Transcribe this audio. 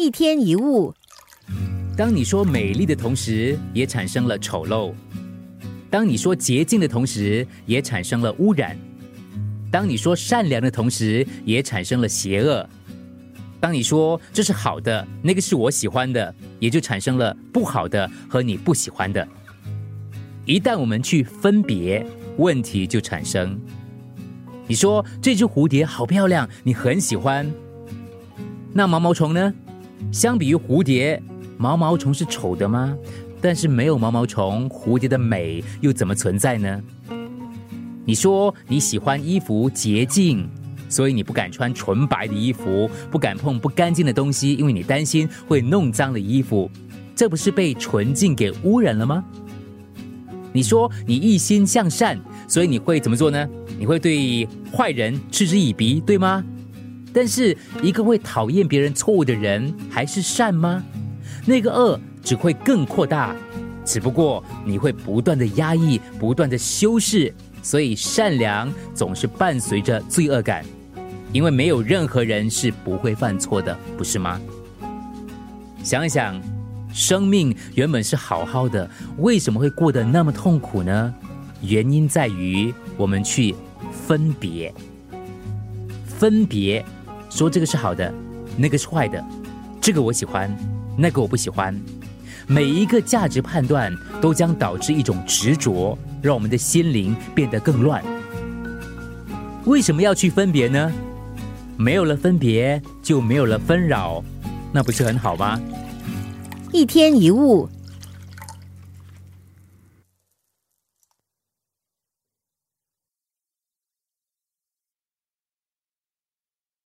一天一物，当你说美丽的同时，也产生了丑陋；当你说洁净的同时，也产生了污染；当你说善良的同时，也产生了邪恶；当你说这是好的，那个是我喜欢的，也就产生了不好的和你不喜欢的。一旦我们去分别，问题就产生。你说这只蝴蝶好漂亮，你很喜欢。那毛毛虫呢？相比于蝴蝶，毛毛虫是丑的吗？但是没有毛毛虫，蝴蝶的美又怎么存在呢？你说你喜欢衣服洁净，所以你不敢穿纯白的衣服，不敢碰不干净的东西，因为你担心会弄脏了衣服。这不是被纯净给污染了吗？你说你一心向善，所以你会怎么做呢？你会对坏人嗤之以鼻，对吗？但是，一个会讨厌别人错误的人，还是善吗？那个恶只会更扩大，只不过你会不断的压抑，不断的修饰，所以善良总是伴随着罪恶感，因为没有任何人是不会犯错的，不是吗？想一想，生命原本是好好的，为什么会过得那么痛苦呢？原因在于我们去分别，分别。说这个是好的，那个是坏的，这个我喜欢，那个我不喜欢。每一个价值判断都将导致一种执着，让我们的心灵变得更乱。为什么要去分别呢？没有了分别，就没有了纷扰，那不是很好吗？一天一物。